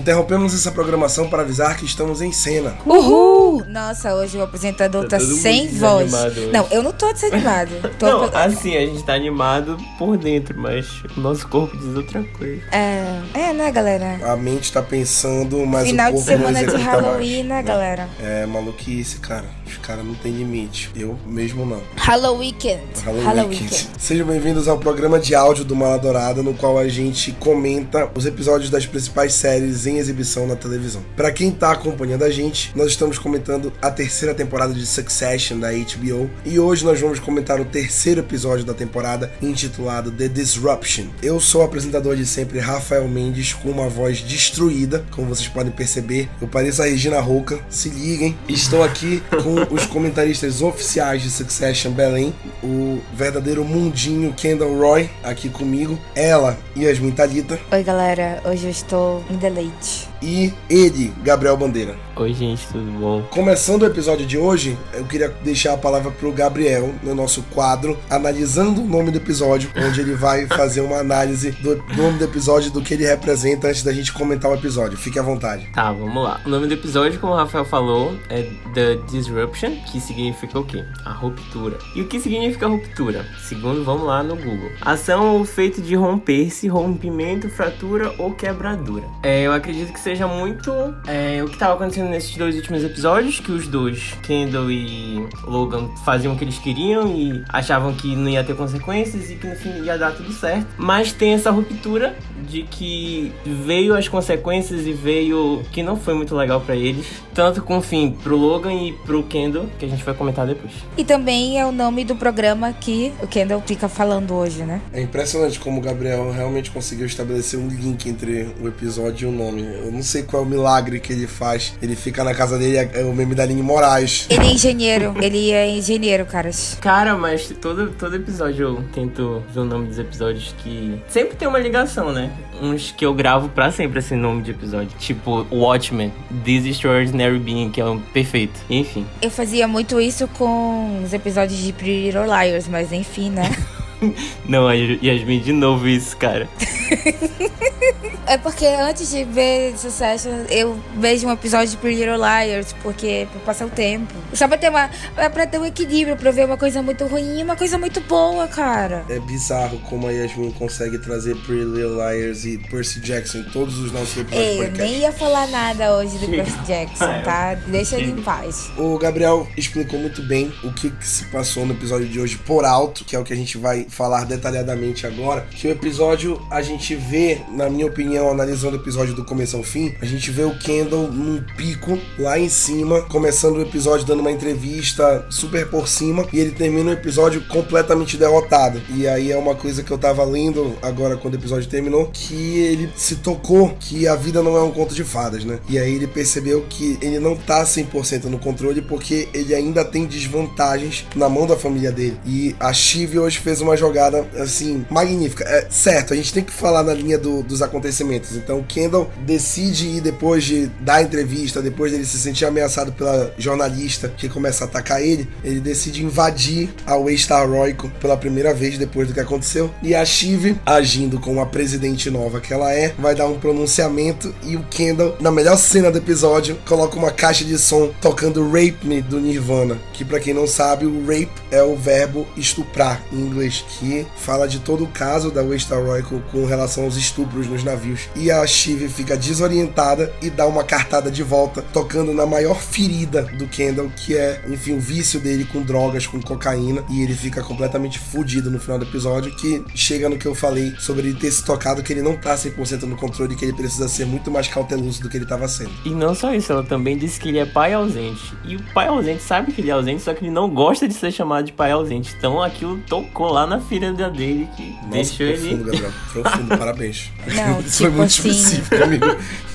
Interrompemos essa programação para avisar que estamos em cena. Uhul! Nossa, hoje o apresentador tá, Tá sem voz. Não, eu não tô desanimado. Tô Não, assim, a gente tá animado por dentro, mas o nosso corpo diz outra coisa. É, é, né, galera? A mente tá pensando, mas Final o de corpo não semana de Halloween, né, galera? É maluquice, cara. Os caras não tem limite. Eu mesmo não. Halloween. Halloween Halloween. Weekend. Sejam bem-vindos ao programa de áudio do Mala Dourada, no qual a gente comenta os episódios das principais séries em exibição na televisão. Pra quem tá acompanhando a gente, nós estamos comentando a terceira temporada de Succession da HBO e hoje nós vamos comentar o terceiro episódio da temporada intitulado The Disruption. Eu sou o apresentador de sempre, Rafael Mendes, com uma voz destruída, como vocês podem perceber. Eu pareço a Regina Roca, se liguem. Estou aqui com os comentaristas oficiais de Succession Belém, o verdadeiro mundinho Kendall Roy aqui comigo, ela Yasmin Talita Oi, galera. Hoje eu estou em deleite. пять. E ele, Gabriel Bandeira. Oi, gente, tudo bom? Começando o episódio de hoje, eu queria deixar a palavra pro Gabriel no nosso quadro, analisando o nome do episódio, onde ele vai fazer uma análise do nome do episódio do que ele representa antes da gente comentar o episódio. Fique à vontade. Tá, vamos lá. O nome do episódio, como o Rafael falou, é The Disruption, que significa o quê? A ruptura. E o que significa ruptura? Segundo, vamos lá no Google. Ação ou feito de romper-se, rompimento, fratura ou quebradura. É, eu acredito que seja muito é, o que estava acontecendo nesses dois últimos episódios, que os dois, Kendall e Logan, faziam o que eles queriam e achavam que não ia ter consequências e que no fim ia dar tudo certo. Mas tem essa ruptura de que veio as consequências e veio que não foi muito legal pra eles, tanto com o fim pro Logan e pro Kendall, que a gente vai comentar depois. E também é o nome do programa que o Kendall fica falando hoje, né? É impressionante como o Gabriel realmente conseguiu estabelecer um link entre o episódio e o nome. Eu não sei qual é o milagre que ele faz. Ele fica na casa dele, é o meme da Aline Moraes. Ele é engenheiro. Ele é engenheiro, caras. Cara, mas todo, todo episódio eu tento ver o nome dos episódios que. Sempre tem uma ligação, né? Uns que eu gravo pra sempre esse nome de episódio. Tipo Watchmen, This Extraordinary Being, que é um perfeito. Enfim. Eu fazia muito isso com os episódios de Pretty Little Liars, mas enfim, né? Não, a Yasmin de novo isso, cara. É porque antes de ver Succession, eu vejo um episódio de Pretty Little Liars, porque pra passar o tempo. Só pra ter uma. É pra ter um equilíbrio, pra ver uma coisa muito ruim e uma coisa muito boa, cara. É bizarro como a Yasmin consegue trazer Pretty Little Liars e Percy Jackson em todos os nossos episódios Ei, eu nem ia falar nada hoje do. Percy Jackson, tá? Deixa ele em paz. O Gabriel explicou muito bem o que, que se passou no episódio de hoje por alto, que é o que a gente vai falar detalhadamente agora. Que o episódio a gente vê, na minha opinião, analisando o episódio do começo ao fim, a gente vê o Kendall num pico lá em cima, começando o episódio dando uma entrevista super por cima, e ele termina o episódio completamente derrotado. E aí é uma coisa que eu tava lendo agora quando o episódio terminou, que ele se tocou que a vida não é um conto de fadas, né? E aí ele percebeu que ele não tá 100% no controle porque ele ainda tem desvantagens na mão da família dele. E a Shiv hoje fez uma jogada, assim, magnífica. É certo, a gente tem que falar na linha do- dos acontecimentos. Então o Kendall decide ir depois de dar entrevista, depois dele se sentir ameaçado pela jornalista que começa a atacar ele, ele decide invadir a Waystar Royco pela primeira vez depois do que aconteceu. E a Shiv, agindo como a presidente nova que ela é, vai dar um pronunciamento e o Kendall, na melhor cena do episódio, coloca uma caixa de som tocando Rape Me do Nirvana, que pra quem não sabe, o rape é o verbo estuprar em inglês, que fala de todo o caso da Waystar Royco com relação aos estupros nos navios. E a Shiv fica desorientada e dá uma cartada de volta, tocando na maior ferida do Kendall, que é, enfim, o vício dele com drogas, com cocaína, e ele fica completamente fudido no final do episódio, que chega no que eu falei sobre ele ter se tocado que ele não tá 100% no controle, que ele precisa ser muito mais cauteloso do que ele tava sendo. E não só isso, ela também disse que ele é pai ausente. E o pai ausente sabe que ele é ausente, só que ele não gosta de ser chamado de pai ausente. Então aquilo tocou lá na ferida dele que Nossa, deixou profundo, ele. Gabriel. Profundo, parabéns. Não, Isso foi tipo muito assim- específico, amigo.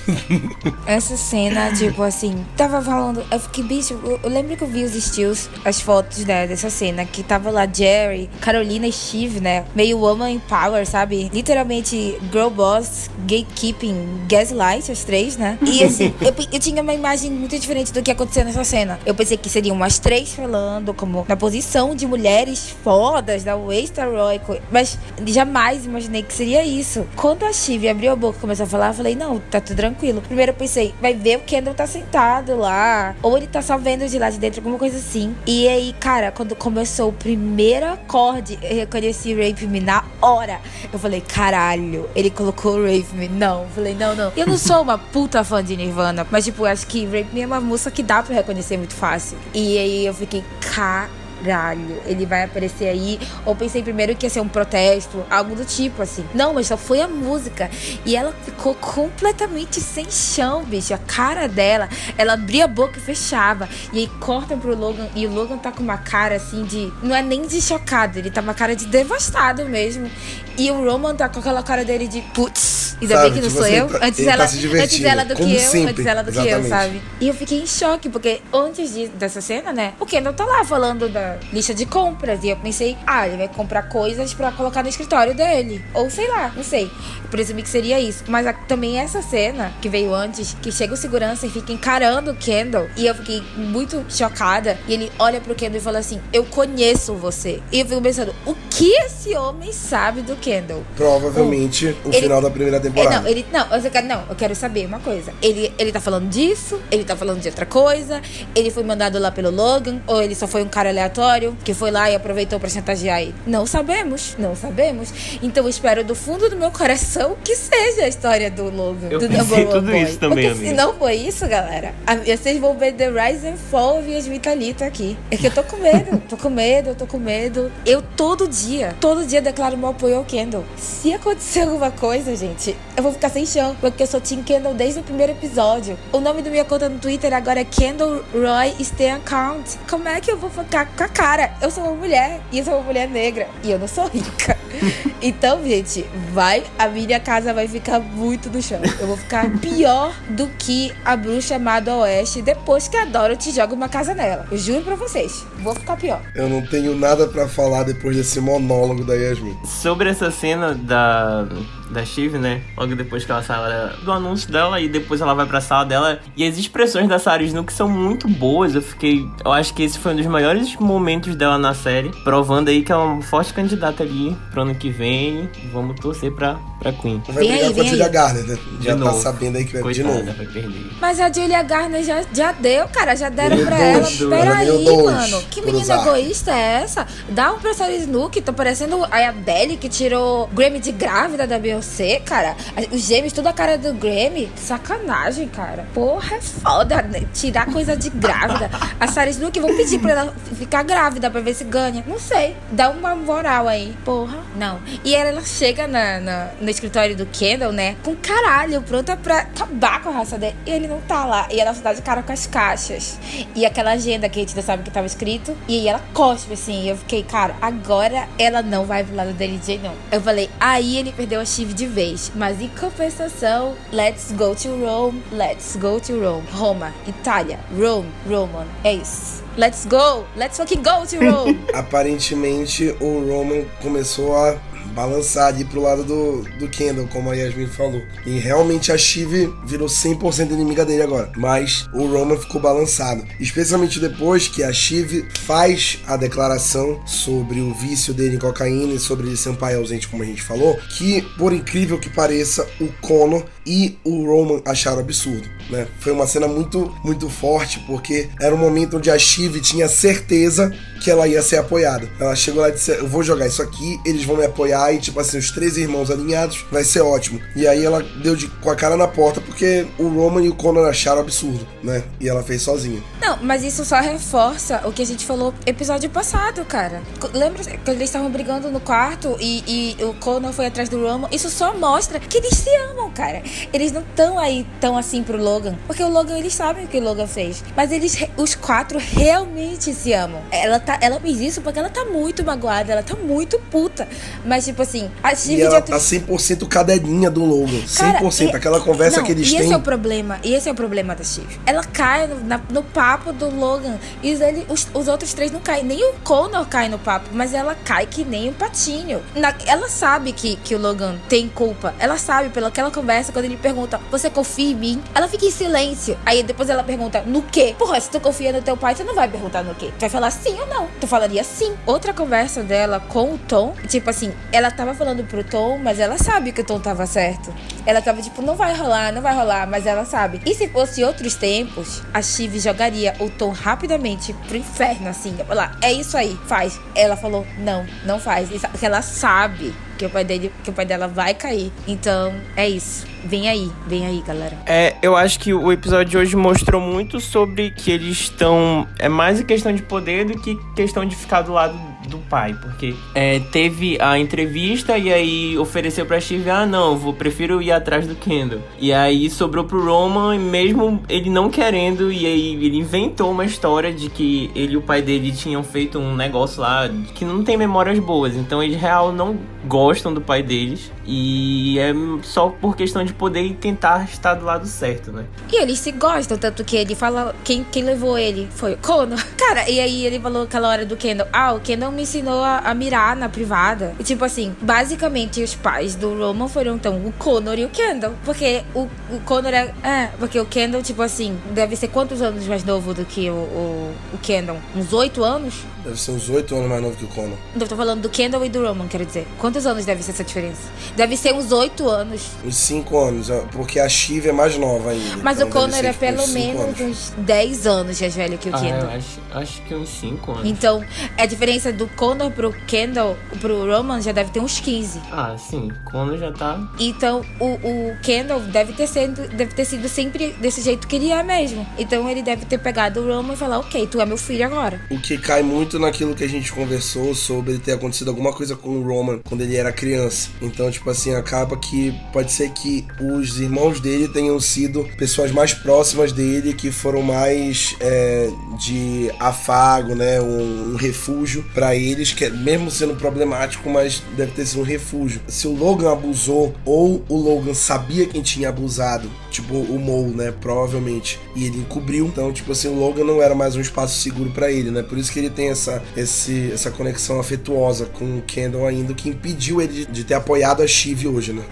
Essa cena, tipo assim, tava falando. Eu fiquei, bicho, eu, eu lembro que eu vi os stills, as fotos né, dessa cena, que tava lá Jerry, Carolina e Steve, né? Meio woman power, sabe? Literalmente girl boss, gatekeeping, gaslight, as três, né? E assim, eu, eu tinha uma imagem muito diferente do que aconteceu nessa cena. Eu pensei que seriam umas três falando, como na posição de mulheres fodas da Royco, mas jamais imaginei que seria isso. Quando a Steve abriu a boca e começou a falar, eu falei, não, tá tudo tranquilo. Tranquilo. Primeiro eu pensei, vai ver o Kendall tá sentado lá. Ou ele tá só vendo de lá de dentro, alguma coisa assim. E aí, cara, quando começou o primeiro acorde, eu reconheci Rape Me na hora. Eu falei, caralho, ele colocou Rape Me. Não, eu falei, não, não. Eu não sou uma puta fã de Nirvana, mas tipo, acho que Rape Me é uma música que dá pra reconhecer muito fácil. E aí eu fiquei, caralho caralho, ele vai aparecer aí. Ou pensei primeiro que ia ser um protesto, algo do tipo, assim. Não, mas só foi a música. E ela ficou completamente sem chão, bicho. A cara dela, ela abria a boca e fechava. E aí cortam pro Logan. E o Logan tá com uma cara assim de. Não é nem de chocado, ele tá uma cara de devastado mesmo. E o Roman tá com aquela cara dele de putz, ainda bem que não sou eu. Tá, antes, ela, tá antes ela do que eu, sempre. antes ela do Exatamente. que eu, sabe? E eu fiquei em choque, porque antes de, dessa cena, né? O Kendall tá lá falando da, lista de compras. E eu pensei, ah, ele vai comprar coisas para colocar no escritório dele. Ou sei lá, não sei. Eu presumi que seria isso. Mas a, também essa cena que veio antes, que chega o segurança e fica encarando o Kendall. E eu fiquei muito chocada. E ele olha pro Kendall e fala assim: Eu conheço você. E eu fico pensando, o que esse homem sabe do Kendall? Provavelmente o, o ele, final da primeira temporada. É, não, ele. Não, eu quero, não, eu quero saber uma coisa. Ele, ele tá falando disso, ele tá falando de outra coisa, ele foi mandado lá pelo Logan, ou ele só foi um cara aleatório que foi lá e aproveitou para chantagear ele? Não sabemos, não sabemos. Então eu espero do fundo do meu coração que seja a história do Logan. Eu do pensei tudo Boy. isso também, Porque se não foi isso, galera, vocês vão ver The Rise and Fall e as Vitalita aqui. É que eu tô com medo, tô com medo, tô com medo. Eu todo dia, todo dia declaro meu apoio ao Kendall. Se acontecer alguma coisa, gente, eu vou ficar sem chão, porque eu sou Team Kendall desde o primeiro episódio. O nome da minha conta no Twitter agora é Kendall Roy Stay Account. Como é que eu vou ficar com a cara? eu sou uma mulher e eu sou uma mulher negra e eu não sou rica. então, gente, vai, a minha casa vai ficar muito no chão. Eu vou ficar pior do que a bruxa amada Oeste depois que a Dorothy joga uma casa nela. Eu juro pra vocês, vou ficar pior. Eu não tenho nada para falar depois desse monólogo da Yasmin. Sobre essa cena da da Shiv, né? Logo depois que ela sai do anúncio dela e depois ela vai pra sala dela. E as expressões da Sarah Snook são muito boas. Eu fiquei. Eu acho que esse foi um dos maiores momentos dela na série. Provando aí que é uma forte candidata ali pro ano que vem. Vamos torcer pra, pra Queen. Vai vem brigar aí, com a Julia Garner, né? Já de tá novo. sabendo aí que vai Coitada, de novo. Vai perder. Mas a Julia Garner já, já deu, cara. Já deram pra ela. Peraí, mano. Que menina egoísta é essa? Dá um pra Sarah Snook. Tô parecendo a Adele que tirou Grammy de grávida da Beyoncé você, cara. Os gêmeos, toda a cara do Grammy. Sacanagem, cara. Porra, é foda, né? Tirar coisa de grávida. A Sarah Snook vão pedir pra ela ficar grávida pra ver se ganha. Não sei. Dá uma moral aí. Porra, não. E ela chega na, na, no escritório do Kendall, né? Com caralho, pronta pra acabar com a raça dele. E ele não tá lá. E ela só dá de cara com as caixas. E aquela agenda que a gente não sabe que tava escrito. E aí ela cospe assim. E eu fiquei, cara, agora ela não vai pro lado dele de não. Eu falei, aí ele perdeu a chifre de vez. Mas em compensação, let's go to Rome, let's go to Rome. Roma, Itália, Rome, Roman. É isso. Let's go! Let's fucking go to Rome! Aparentemente o Roman começou a balançar ali pro lado do, do Kendall, como a Yasmin falou. E realmente a Shiv virou 100% inimiga dele agora. Mas o Roman ficou balançado. Especialmente depois que a Shiv faz a declaração sobre o vício dele em cocaína e sobre ele ser um pai ausente, como a gente falou. Que, por incrível que pareça, o Connor e o Roman acharam absurdo. Né? Foi uma cena muito, muito forte, porque era um momento onde a Shiv tinha certeza que ela ia ser apoiada. Ela chegou lá e disse: Eu vou jogar isso aqui, eles vão me apoiar, e tipo assim, os três irmãos alinhados, vai ser ótimo. E aí ela deu de, com a cara na porta porque o Roman e o Conor acharam absurdo, né? E ela fez sozinha. Não, mas isso só reforça o que a gente falou episódio passado, cara. Lembra que eles estavam brigando no quarto e, e o Conor foi atrás do Roman? Isso só mostra que eles se amam, cara. Eles não estão aí tão assim pro Logan. Porque o Logan, eles sabem o que o Logan fez. Mas eles, os quatro, realmente se amam. Ela tá ela fez isso porque ela tá muito magoada, ela tá muito puta. Mas, tipo assim, a Steve e ela tá 100% cadelinha do Logan. 100%. Cara, Aquela conversa não, que eles e têm. esse é o problema. E esse é o problema da Steve. Ela cai no, na, no papo do Logan. E ele, os, os outros três não caem. Nem o Connor cai no papo. Mas ela cai que nem um patinho. Na, ela sabe que, que o Logan tem culpa. Ela sabe, pelaquela conversa, quando ele pergunta, você confia em mim? Ela fica em silêncio. Aí depois ela pergunta, no quê? Porra, se tu confia no teu pai, tu não vai perguntar no quê. Tu vai falar sim ou não. Tu falaria sim. Outra conversa dela com o Tom, tipo assim, ela tava falando pro Tom, mas ela sabe que o Tom tava certo. Ela tava tipo, não vai rolar, não vai rolar, mas ela sabe. E se fosse outros tempos, a Chive jogaria o Tom rapidamente pro inferno, assim. Falar, é isso aí, faz. Ela falou, não, não faz. Ela sabe que o pai dele, que o pai dela vai cair. Então, é isso. Vem aí, vem aí, galera. É, eu acho que o episódio de hoje mostrou muito sobre que eles estão. É mais questão de poder do que questão de ficar do lado do pai, porque é, teve a entrevista e aí ofereceu pra Steve, ah não, vou, prefiro ir atrás do Kendall. E aí sobrou pro Roman, mesmo ele não querendo, e aí ele inventou uma história de que ele e o pai dele tinham feito um negócio lá que não tem memórias boas, então eles real não gostam do pai deles. E é só por questão de poder tentar estar do lado certo, né? E eles se gostam, tanto que ele fala. Quem, quem levou ele foi o Conor. Cara, e aí ele falou aquela hora do Kendall. Ah, o Kendall me ensinou a, a mirar na privada. E tipo assim, basicamente os pais do Roman foram então o Conor e o Kendall. Porque o, o Conor é. É, porque o Kendall, tipo assim, deve ser quantos anos mais novo do que o, o, o Kendall? Uns oito anos? Deve ser uns oito anos mais novo que o Conor. Eu tô falando do Kendall e do Roman, quero dizer. Quantos anos deve ser essa diferença? Deve ser uns oito anos. Uns cinco anos, porque a Shiv é mais nova ainda. Mas então o Conor deve é ser, pelo uns cinco menos anos. uns 10 anos mais velho que o Ah, Kendall. eu acho, acho que uns 5 anos. Então, a diferença do Conor pro Kendall, pro Roman, já deve ter uns 15. Ah, sim, quando já tá. Então, o, o Kendall deve ter, sido, deve ter sido sempre desse jeito que ele é mesmo. Então, ele deve ter pegado o Roman e falar, ok, tu é meu filho agora. O que cai muito naquilo que a gente conversou sobre ter acontecido alguma coisa com o Roman quando ele era criança. Então, tipo assim, acaba que pode ser que os irmãos dele tenham sido pessoas mais próximas dele, que foram mais é, de afago, né? Um, um refúgio pra eles, que é, mesmo sendo problemático, mas deve ter sido um refúgio. Se o Logan abusou, ou o Logan sabia quem tinha abusado, tipo o Mo, né? Provavelmente, e ele encobriu. Então, tipo assim, o Logan não era mais um espaço seguro pra ele, né? Por isso que ele tem essa, esse, essa conexão afetuosa com o Kendall ainda, que impediu ele de, de ter apoiado a Shiv hoje, né?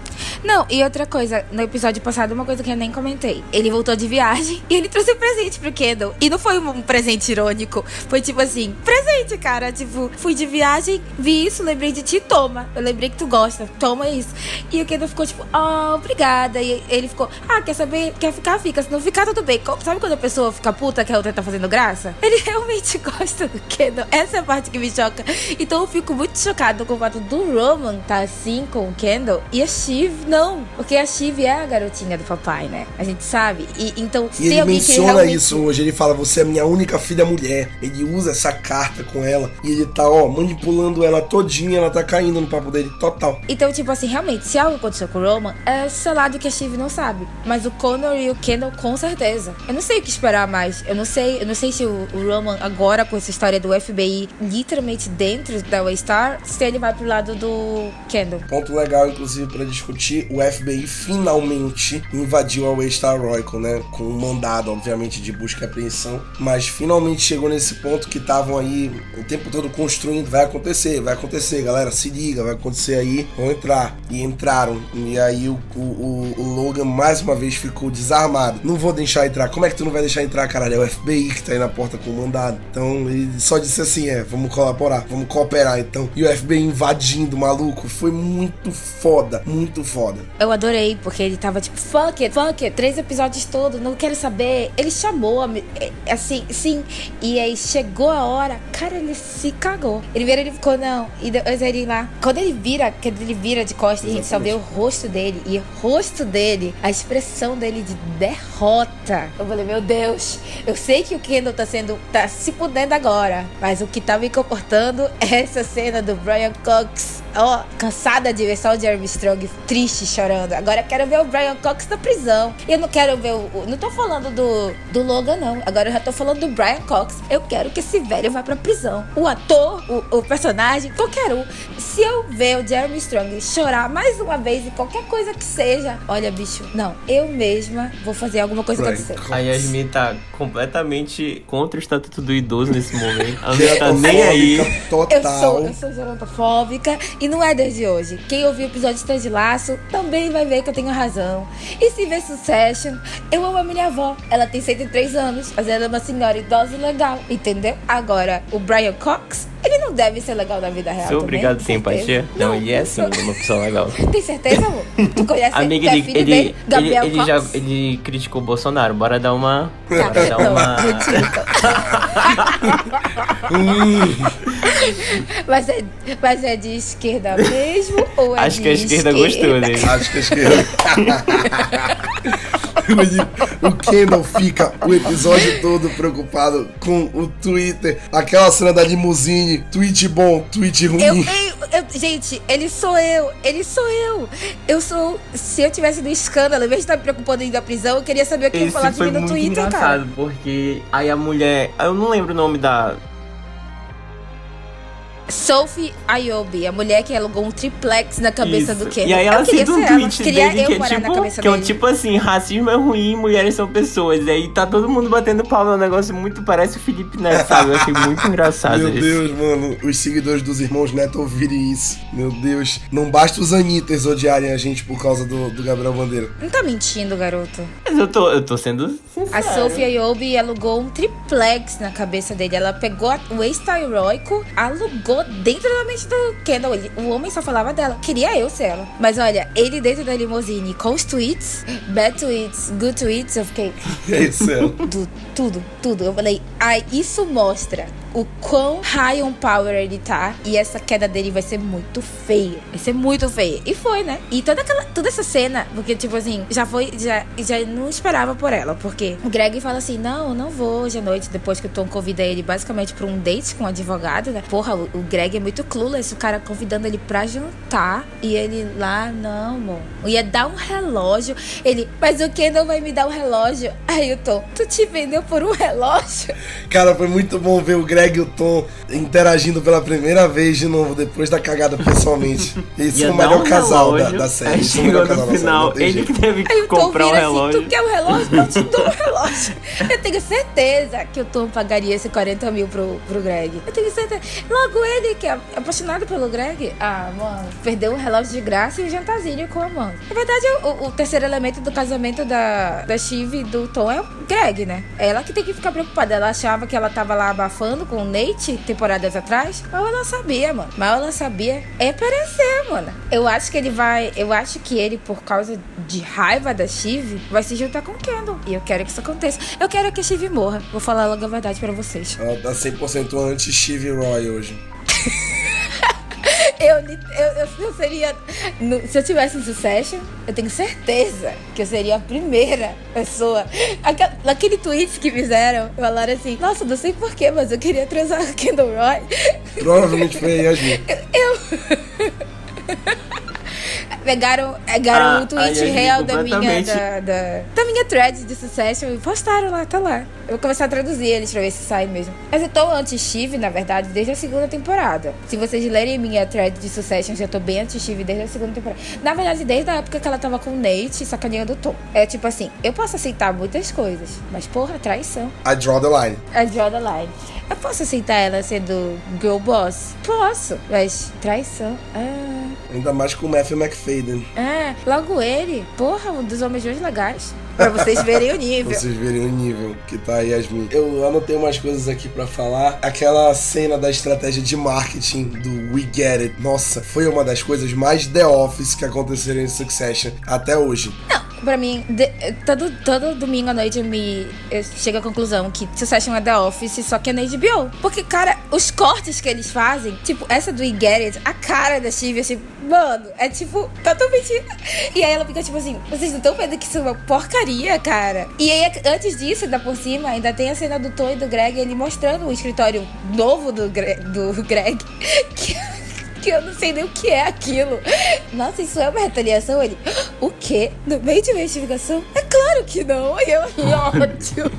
Não, e outra coisa, no episódio passado, uma coisa que eu nem comentei. Ele voltou de viagem e ele trouxe um presente pro Kendall. E não foi um presente irônico. Foi tipo assim, presente, cara. Tipo, fui de viagem, vi isso, lembrei de ti, toma. Eu lembrei que tu gosta, toma isso. E o Kendall ficou tipo, ah, obrigada. E ele ficou, ah, quer saber? Quer ficar? Fica. Se não ficar, tudo bem. Sabe quando a pessoa fica puta que a outra tá fazendo graça? Ele realmente gosta do Kendall. Essa é a parte que me choca. Então eu fico muito chocado com o fato do Roman tá assim com o Kendall e a Shiv não. Porque a Shiv é a garotinha do papai, né? A gente sabe. E então, E se ele menciona realmente... isso hoje, ele fala, você é minha única filha mulher. Ele usa essa carta com ela e ele tá, ó, manipulando ela todinha, ela tá caindo no papo dele total. Então, tipo assim, realmente, se algo aconteceu com o Roman, é selado que a Shiv não sabe. Mas o Connor e o Kendall, com certeza. Eu não sei o que esperar mais. Eu não sei, eu não sei se o, o Roman, agora com essa história do FBI, literalmente dentro da Waystar, se ele vai pro lado do Kendall. Ponto legal, inclusive, pra discutir, o FBI finalmente invadiu a Waystar Royal, né? Com um mandado, obviamente, de busca e apreensão. Mas finalmente chegou nesse ponto que estavam aí o tempo todo construindo. Vai acontecer, vai acontecer, galera. Se liga, vai acontecer aí. Vão entrar. E entraram. E aí o, o- o Logan mais uma vez ficou desarmado. Não vou deixar entrar. Como é que tu não vai deixar entrar, caralho? É o FBI que tá aí na porta com o mandado. Então ele só disse assim: é, vamos colaborar, vamos cooperar então. E o FBI invadindo, maluco. Foi muito foda, muito foda. Eu adorei, porque ele tava tipo, fuck it, fuck it, três episódios todos, não quero saber. Ele chamou, é, assim, sim. E aí chegou a hora, cara, ele se cagou. Ele vira, ele ficou, não. E depois ele lá. Quando ele vira, quando ele vira de costas, a gente só vê o rosto dele. E o rosto dele, a expressão dele de derrota. Eu falei, meu Deus, eu sei que o Kendall tá sendo. tá se fudendo agora. Mas o que tá me comportando é essa cena do Brian Cox. Ó, cansada de ver só o Jeremy Strong triste, chorando. Agora eu quero ver o Brian Cox na prisão. E eu não quero ver o. Não tô falando do, do Logan, não. Agora eu já tô falando do Brian Cox. Eu quero que esse velho vá pra prisão. O ator, o, o personagem, qualquer um. Se eu ver o Jeremy Strong chorar mais uma vez em qualquer coisa que seja, olha, bicho, não. Eu mesma vou fazer alguma coisa Brian acontecer. Cox. A Yasmin tá completamente contra o estatuto do idoso nesse momento. Ela não tá nem aí. Gerofóbica Eu Total. sou, eu sou gerontofóbica e E não é desde hoje. Quem ouviu o episódio de Ted Laço também vai ver que eu tenho razão. E se vê Succession, eu amo a minha avó. Ela tem 103 anos, mas ela é uma senhora idosa e legal, entendeu? Agora, o Brian Cox, ele não deve ser legal na vida real. Sou também, obrigado a ter certeza. empatia? Não, ele é sim, uma pessoa legal. Tem certeza, amor? Tu conhece Amiga, é ele, ele, dele, ele, Gabriel ele Cox? já ele criticou o Bolsonaro. Bora dar uma. Tá, Bora dar não, uma. mas, é, mas é de esquerda mesmo? Ou é Acho de que a esquerda gostou dele. Acho que a esquerda. o Kendall fica o episódio todo preocupado com o Twitter. Aquela cena da limusine, tweet bom, tweet ruim. Eu, eu, eu- gente, ele sou eu, ele sou eu. Eu sou. Se eu tivesse no escândalo, em vez de estar me preocupando em ir da prisão, eu queria saber o que ia Esse falar de foi mim no muito Twitter, engraçado, cara. porque aí a mulher. Eu não lembro o nome da. Sophie Ayobi, a mulher que alugou um triplex na cabeça Isso. do Ken. E aí ela cita um ser ela. tweet Queria dele eu que é morar na tipo, cabeça que é um dele. tipo assim, racismo é ruim, mulheres são pessoas. E aí tá todo mundo batendo palma, é um negócio muito, parece o Felipe Neto, sabe? Eu achei muito engraçado Meu isso. Deus, mano, os seguidores dos irmãos Neto ouvirem isso. Meu Deus. Não basta os Anitters odiarem a gente por causa do, do Gabriel Bandeira. Não tá mentindo, garoto. Mas eu tô, eu tô sendo sincero. A Sophie Ayobi alugou um triplex na cabeça dele. Ela pegou o ex-tyroico, alugou dentro da mente do Kendall. Ele- O homem só falava dela. Queria eu ser ela. Mas olha, ele dentro da limusine com os tweets, bad tweets, good tweets, eu fiquei. É isso, é. Tudo, tudo, tudo. Eu falei, ai, isso mostra o quão high on power ele tá. E essa queda dele vai ser muito feia. Vai ser muito feia. E foi, né? E toda aquela, toda essa cena, porque, tipo assim, já foi, já, já não esperava por ela. Porque o Greg fala assim: não, não vou hoje à noite, depois que o Tom convida ele basicamente pra um date com um advogado, né? Porra, o, o Greg é muito clueless, o cara convidando ele pra jantar. E ele lá, não, amor. Ia dar um relógio. Ele, mas o Kendall vai me dar um relógio. Aí o Tom, tu te vendeu por um relógio? Cara, foi muito bom ver o Greg e o Tom interagindo pela primeira vez de novo, depois da cagada pessoalmente. Esse é o melhor um casal da, relógio, da série. É o chegou melhor casal no da série, não final, tem ele jeito. que teve Aí que o Tom comprar um vira relógio. assim, tu quer um relógio? Eu te dou um relógio. Eu tenho certeza que o Tom pagaria esse 40 mil pro, pro Greg. Eu tenho certeza. Logo ele, que é apaixonado pelo Greg. Ah, mano, perdeu um relógio de graça e um jantarzinho com a mão. Na verdade, o, o terceiro elemento do casamento da, da Shiv e do Tom é o Greg, né? Ela que tem que ficar preocupada. Ela achava que ela tava lá abafando com o Nate temporadas atrás. Mal ela sabia, mano. Mal ela sabia. É parecer, mano. Eu acho que ele vai. Eu acho que ele, por causa de raiva da Shiv, vai se juntar com o Kendall. E eu quero que isso aconteça. Eu quero que a Shiv morra. Vou falar logo a verdade pra vocês. Ela tá 100% anti-Steve Roy hoje. Eu, eu, eu, eu seria. se eu tivesse em Succession, eu tenho certeza que eu seria a primeira pessoa. Naquele tweet que fizeram, falaram assim: Nossa, não sei porquê, mas eu queria transar com o Kendall Roy. Provavelmente foi a Yasmin. Pegaram, pegaram Ah, o tweet eu real da minha, da, da, da minha thread de Succession e postaram lá, tá lá. Eu vou começar a traduzir eles pra ver se sai mesmo. Mas eu tô anti-Steve, na verdade, desde a segunda temporada. Se vocês lerem minha thread de Succession, já tô bem anti-Steve desde a segunda temporada. Na verdade, desde a época que ela tava com o Nate sacaneando o Tom. É tipo assim, eu posso aceitar muitas coisas, mas porra, traição. I draw the line. I draw the line. Eu posso aceitar ela sendo girl boss? Posso, mas traição. Ah. Ainda mais com o Matthew McFadden. É, logo ele. Porra, um dos homens mais legais. Pra vocês verem o Pra nível. vocês verem o nível que tá a Yasmin. Eu anotei umas coisas aqui pra falar. Aquela cena da estratégia de marketing do We Get It. Nossa, foi uma das coisas mais The Office que aconteceram em Succession até hoje. Pra mim, de- todo, todo domingo à noite eu me eu chego à conclusão que Succession é The Office, só que é na HBO. Porque, cara, os cortes que eles fazem, tipo, essa do We a cara da Steve, assim, mano, é tipo, totalmente. E aí ela fica tipo assim, vocês não estão vendo que isso é uma porcaria, cara? E aí, antes disso, ainda por cima, ainda tem a cena do Tom e do Greg, ele mostrando o escritório novo do, Gre- do Greg. Que que eu não sei nem o que é aquilo. Nossa, isso é uma retaliação? Ele, o quê? No meio de uma investigação? É claro que não. E eu, ótimo.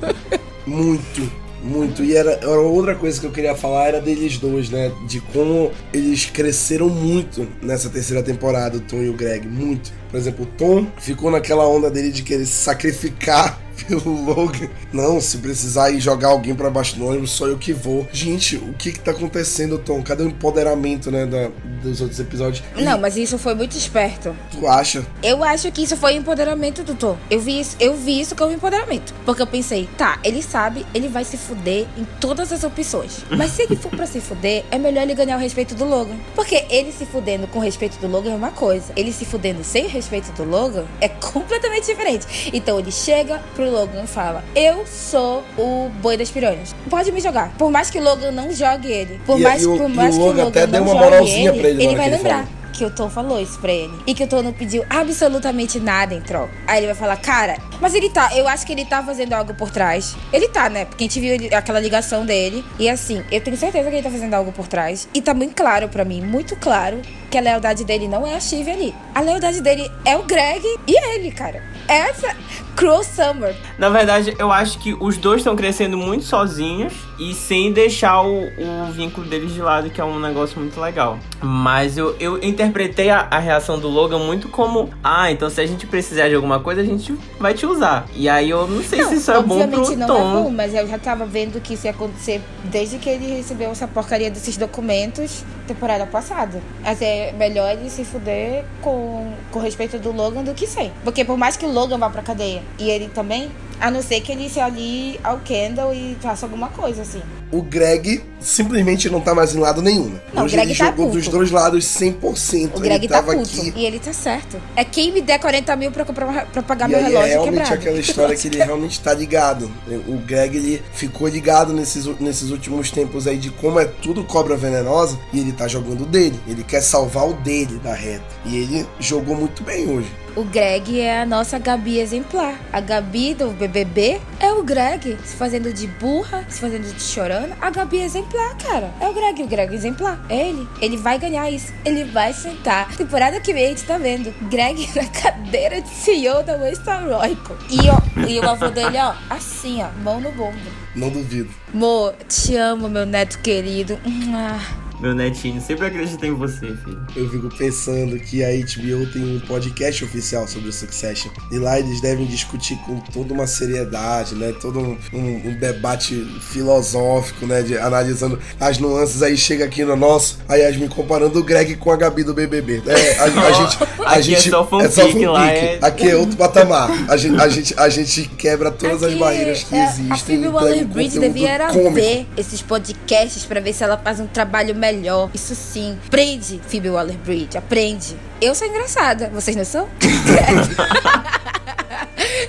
Muito, muito. E era, era outra coisa que eu queria falar era deles dois, né? De como eles cresceram muito nessa terceira temporada, o Tom e o Greg. Muito. Por exemplo, o Tom ficou naquela onda dele de querer se sacrificar pelo Logan. Não, se precisar ir jogar alguém para baixo do ônibus, sou eu que vou. Gente, o que que tá acontecendo, Tom? Cadê o empoderamento, né, da, dos outros episódios? E Não, mas isso foi muito esperto. Tu acha? Eu acho que isso foi empoderamento do Tom. Eu vi isso, eu vi isso como empoderamento. Porque eu pensei, tá, ele sabe, ele vai se fuder em todas as opções. Mas se ele for pra se fuder, é melhor ele ganhar o respeito do Logan. Porque ele se fudendo com o respeito do Logan é uma coisa. Ele se fudendo sem o respeito do Logan é completamente diferente. Então ele chega pro Logan e fala: Eu sou o boi das piranhas. Pode me jogar. Por mais que o Logan não jogue ele. Por E- mais, e o- por mais o que o Logan Logan até não deu uma jogue moralzinha ele, pra ele ele vai lembrar falou. que o Tom falou isso pra ele. E que o Tom não pediu absolutamente nada em troca. Aí ele vai falar, cara, mas ele tá, eu acho que ele tá fazendo algo por trás. Ele tá, né? Porque a gente viu ele- aquela ligação dele. E assim, eu tenho certeza que ele tá fazendo algo por trás. E tá muito claro pra mim, muito claro, que a lealdade dele não é a Shiv ali. A lealdade dele é o Greg e ele, cara. Essa. Cruel Summer. Na verdade, eu acho que os dois estão crescendo muito sozinhos e sem deixar o, o vínculo deles de lado, que é um negócio muito legal. Mas eu, eu interpretei a, a reação do Logan muito como: ah, então se a gente precisar de alguma coisa, a gente vai te usar. E aí eu não sei se isso é bom pro não Tom. é bom, mas eu já tava vendo que isso ia acontecer desde que ele recebeu essa porcaria desses documentos temporada passada. Mas é melhor ele se fuder com, com respeito do Logan do que sem. Porque por mais que o Logan vá pra cadeia e ele também, a não ser que ele se alie ao Kendall e faça alguma coisa assim. O Greg simplesmente não tá mais em lado nenhum. né? Não, o Hoje Greg ele tá jogou puto. dos dois lados 100%. O Greg ele tá puto. aqui. E ele tá certo. É quem me der 40 mil pra, comprar, pra pagar E meu é relógio realmente quebrado. aquela história que ele realmente tá ligado. O Greg, ele ficou ligado nesses, nesses últimos tempos aí de como é tudo cobra venenosa e ele tá jogando o dele. Ele quer salvar o dele da reta. E ele jogou muito bem hoje. O Greg é a nossa Gabi exemplar. A Gabi do BBB é o Greg se fazendo de burra, se fazendo de chorando. A Gabi é exemplar, cara. É o Greg, o Greg é exemplar. É ele. Ele vai ganhar isso. Ele vai sentar. Temporada que vem a gente tá vendo. Greg na cadeira de CEO da Western Royco. E, ó, e o avô dele, ó, assim, ó, mão no bombo. Não duvido. Mo, te amo, meu neto querido. Ah. Meu netinho, sempre acreditei em você, filho. Eu fico pensando que a HBO tem um podcast oficial sobre o Succession. E lá eles devem discutir com toda uma seriedade, né? Todo um, um- um debate filosófico, né? De, analisando as nuances. Aí chega aqui no nosso, a Yasmin comparando o Greg com a Gabi do BBB. É, a, a gente, a Aqui é gente, só fanfic, lá é- Aqui é outro patamar. A gente, a gente, a gente quebra todas as Aqui, barreiras que é, existem. A Phoebe Waller-Bridge devia era ver esses podcasts pra ver se ela faz um trabalho melhor. Isso sim. Aprende, Phoebe Waller-Bridge. Aprende. Eu sou engraçada. Vocês não são?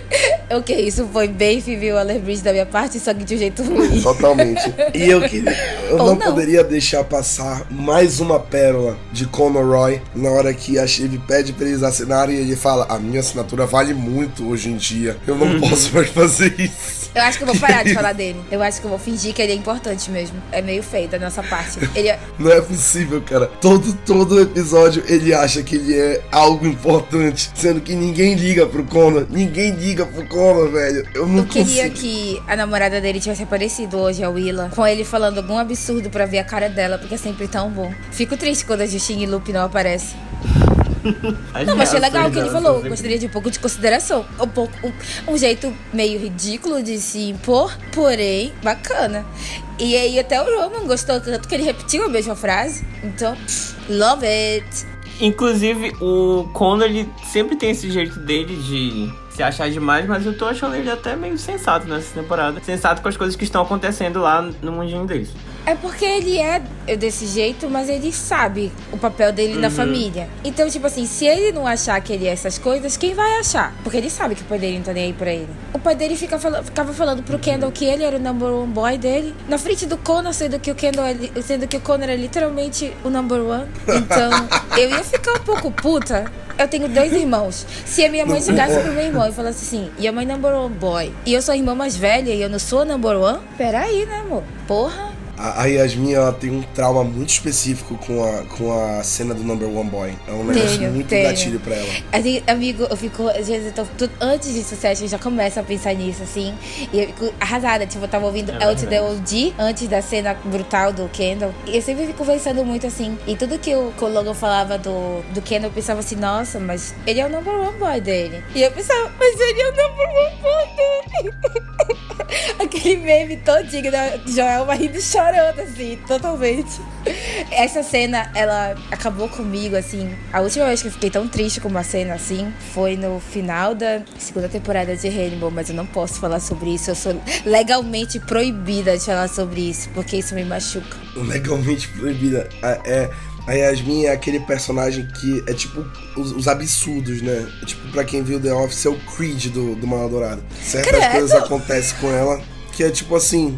ok, isso foi bem Phoebe Waller-Bridge da minha parte, só que de um jeito ruim. Totalmente. E eu queria. Eu não, não. poderia deixar passar mais uma pérola de Conor Roy na hora que a Shiv pede pra eles assinarem e ele fala: A minha assinatura vale muito hoje em dia. Eu não posso mais fazer isso. Eu acho que eu vou parar de falar dele. Eu acho que eu vou fingir que ele é importante mesmo. É meio feio da nossa parte. Ele é... Não é possível, cara. Todo, todo episódio ele acha que ele é algo importante. Sendo que ninguém liga pro Conor. Ninguém liga pro velho. Eu não Eu queria consigo. que a namorada dele tivesse aparecido hoje, a Willa, com ele falando algum absurdo pra ver a cara dela, porque é sempre tão bom. Fico triste quando a Justin e Lupe não aparece. As Não, mas achei legal o que ele falou. Gostaria de um pouco de consideração. Um, pouco, um, um jeito meio ridículo de se impor, porém bacana. E aí até o Roman gostou tanto que ele repetiu a mesma frase. Então, love it. Inclusive, o Conor, ele sempre tem esse jeito dele de se achar demais, mas eu tô achando ele até meio sensato nessa temporada. Sensato com as coisas que estão acontecendo lá no mundinho deles. É porque ele é desse jeito, mas ele sabe o papel dele na família. Então, tipo assim, se ele não achar que ele é essas coisas, quem vai achar? Porque ele sabe que o pai dele não tá nem aí pra ele. O pai dele fica fala- ficava falando pro Kendall que ele era o number one boy dele, na frente do Connor, sendo que o Kendall é, sendo que o Connor é literalmente o number one. Então, eu ia ficar um pouco puta. Eu tenho dois irmãos. Se a minha mãe chegasse pro meu irmão e falasse assim, e a mãe number one boy, e eu sou a irmã mais velha e eu não sou a number one, peraí, né, amor? Porra. A, a Yasmin, ela tem um trauma muito específico com a, com a cena do Number One Boy. É um negócio Tenho, muito tenho. gatilho pra ela. Assim, amigo, eu fico, às vezes, eu tô, antes de sucesso, eu já começo a pensar nisso, assim. E eu fico arrasada. Tipo, eu tava ouvindo É Out the. OG antes da cena brutal do Kendall. E eu sempre fico pensando muito assim. E tudo que o, que o Logan falava do, do Kendall, eu pensava assim, nossa, mas ele é o number one boy dele. E eu pensava, mas ele é o number one boy dele. Aquele meme todinho da Joelma rindo chorando, assim, totalmente. Essa cena, ela acabou comigo, assim. A última vez que eu fiquei tão triste com uma cena assim foi no final da segunda temporada de Rainbow, mas eu não posso falar sobre isso. Eu sou legalmente proibida de falar sobre isso, porque isso me machuca. Legalmente proibida. A- É, a Yasmin é aquele personagem que é tipo os, os absurdos, né? É tipo, pra quem viu The Office, é o Creed do, do Mal Dourado. Certas Credo! coisas acontecem com ela que é tipo assim,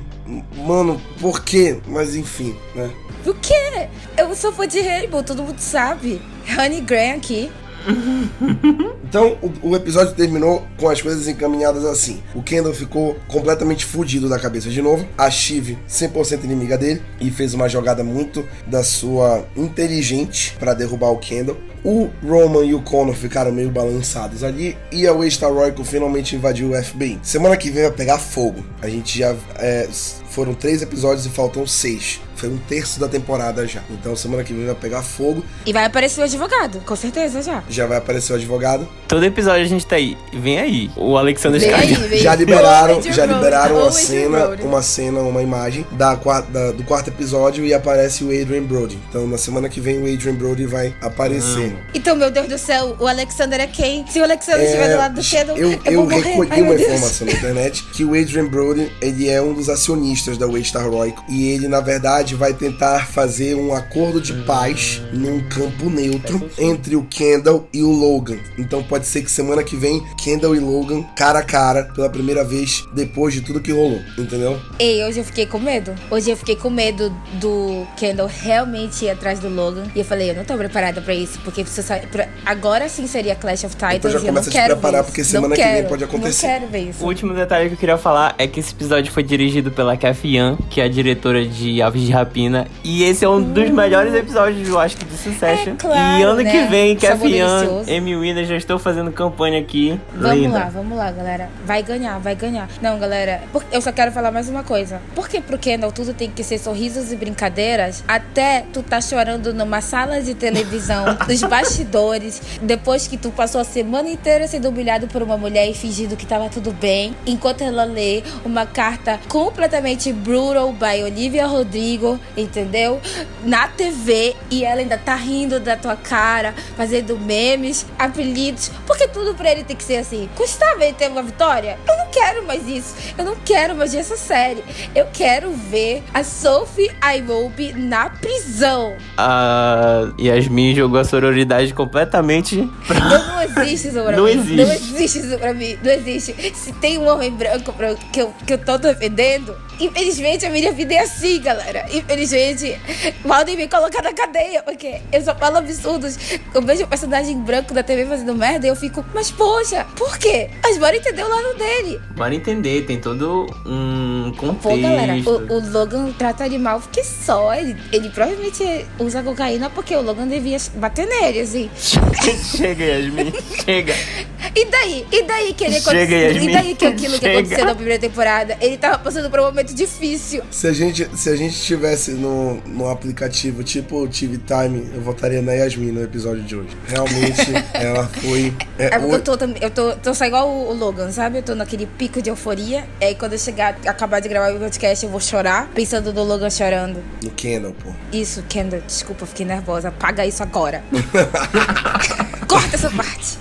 mano, por quê? Mas enfim, né? O quê? Eu sou fã de Rainbow, todo mundo sabe. Honey Graham aqui. Então, o, o episódio terminou com as coisas encaminhadas assim. O Kendall ficou completamente fudido da cabeça de novo. A Shiv, 100% inimiga dele, e fez uma jogada muito da sua inteligente pra derrubar o Kendall. O Roman e o Connor ficaram meio balançados ali. E a Waystar Royco finalmente invadiu o FBI. Semana que vem vai pegar fogo. A gente já. é, foram três episódios e faltam seis. Foi um terço da temporada já. Então semana que vem vai pegar fogo. E vai aparecer o advogado, com certeza já. Já vai aparecer o advogado. Todo episódio a gente tá aí. Vem aí. O Alexander Vem aí, vem. já liberaram, já liberaram uma cena, uma cena, uma imagem da, da- do quarto episódio e aparece o Adrian Brody. Então na semana que vem o Adrian Brody vai aparecer. Então, meu Deus do céu, o Alexander é quem? Se o Alexander estiver do lado do É, eu, eu, eu vou morrer. recolhi Ai, uma informação na internet que o Adrian Brody ele é um dos acionistas da Waystar Royco e ele na verdade vai tentar fazer um acordo de paz num campo neutro entre o Kendall e o Logan. Então pode ser que semana que vem Kendall e Logan cara a cara pela primeira vez depois de tudo que rolou, entendeu? Ei, hoje eu fiquei com medo. Hoje eu fiquei com medo do Kendall realmente ir atrás do Logan. E eu falei, eu não tô preparada pra isso. Porque se eu sa- pra- agora sim seria Clash of Titans. Então já e eu não começa a te quero preparar, porque semana não que vem quero, pode acontecer. Não quero ver isso. O último detalhe que eu queria falar é que esse episódio foi dirigido pela Kathy Yan, que é a diretora de Aves de Rapina. E esse é um dos melhores episódios, eu acho de Succession. É claro, e ano né? que vem, delicioso. Amy Winner, já estou fazendo campanha aqui. Vamos Linda. lá, vamos lá, galera. Vai ganhar, vai ganhar. Não, galera, eu só quero falar mais uma coisa. Por que pro Kendall tudo tem que ser sorrisos e brincadeiras? Até tu tá chorando numa sala de televisão, nos bastidores, depois que tu passou a semana inteira sendo humilhado por uma mulher e fingindo que tava tudo bem, enquanto ela lê uma carta completamente brutal by Olivia Rodrigo, entendeu? Na TV e ela ainda tá rindo da tua cara, fazendo memes, apelidos, porque tudo pra ele tem que ser assim. Custava ele ter uma vitória? Eu não quero mais isso. Eu não quero mais essa série. Eu quero ver a Sophie Iwobi na prisão. A Yasmin jogou a sororidade completamente pra... Eu não existe isso pra Não mim. existe. Não existe isso pra mim. Não existe. Se tem um homem branco que, eu, que eu tô defendendo, infelizmente a minha vida é assim, galera. Infelizmente, podem me colocar na cadeia, porque eu só falo absurdos. Eu vejo o personagem branco da TV fazendo merda e eu fico, mas poxa, por quê? Mas bora entender o lado dele. Bora entender, tem todo um contexto. Pô, galera, o, o Logan trata ele mal porque só. Ele, ele provavelmente usa cocaína porque o Logan devia bater nele, assim. Chega, Yasmin, chega. E daí? E daí que ele Chega, aconteceu? Yasmin. E daí que aquilo que Chega. aconteceu na primeira temporada? Ele tava passando por um momento difícil. Se a gente, se a gente tivesse no, no aplicativo tipo TV Time, eu votaria na Yasmin no episódio de hoje. Realmente, ela foi. é, É porque o- eu tô, também- eu tô, tô só igual o, o Logan, sabe? Eu tô naquele pico de euforia. E aí quando eu chegar, acabar de gravar o podcast, eu vou chorar, pensando no Logan chorando. no Kendall, pô. Isso, Kendall, desculpa, fiquei nervosa. Apaga isso agora. Corta essa parte.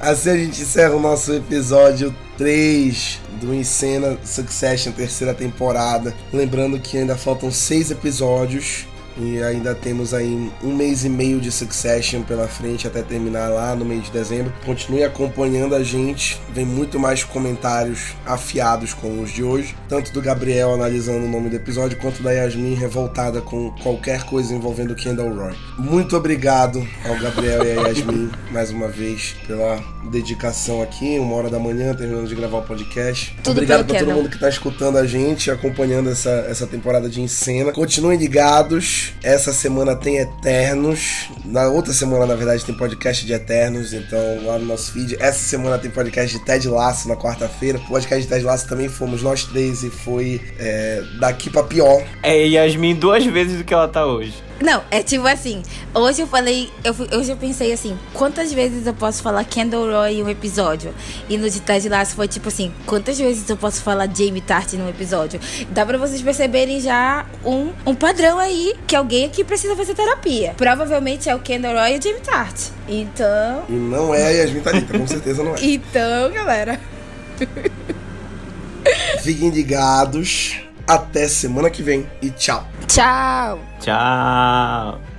Assim a gente encerra o nosso episódio 3 do Encena Succession, terceira temporada. Lembrando que ainda faltam seis episódios E ainda temos aí um mês e meio de Succession pela frente até terminar lá no mês de dezembro. Continue acompanhando a gente, vem muito mais comentários afiados como os de hoje, tanto do Gabriel analisando o nome do episódio, quanto da Yasmin revoltada com qualquer coisa envolvendo Kendall Roy. Muito obrigado ao Gabriel e a Yasmin mais uma vez pela dedicação aqui, uma hora da manhã, terminando de gravar o podcast. Tudo obrigado pra todo mundo que tá escutando a gente, acompanhando essa, essa temporada de Encena. Continuem ligados. Essa semana tem Eternos. Na outra semana, na verdade, tem podcast de Eternos. Então, lá no nosso feed. Essa semana tem podcast de Ted Lasso na quarta-feira. Podcast de Ted Lasso também fomos nós três e foi é, daqui pra pior. É Yasmin duas vezes do que ela tá hoje. Não, é tipo assim. Hoje eu falei. Eu, hoje eu pensei assim: quantas vezes eu posso falar Kendall Roy em um episódio? E no de Ted Lasso foi tipo assim: quantas vezes eu posso falar Jamie Tart num episódio? Dá pra vocês perceberem já um, um padrão aí que alguém aqui precisa fazer terapia. Provavelmente é o Kendall Roy e o Jamie Tart. Então. E não é a Yasmin Thalita, com certeza não é. Então, galera. Fiquem ligados. Até semana que vem e tchau. Tchau! Tchau.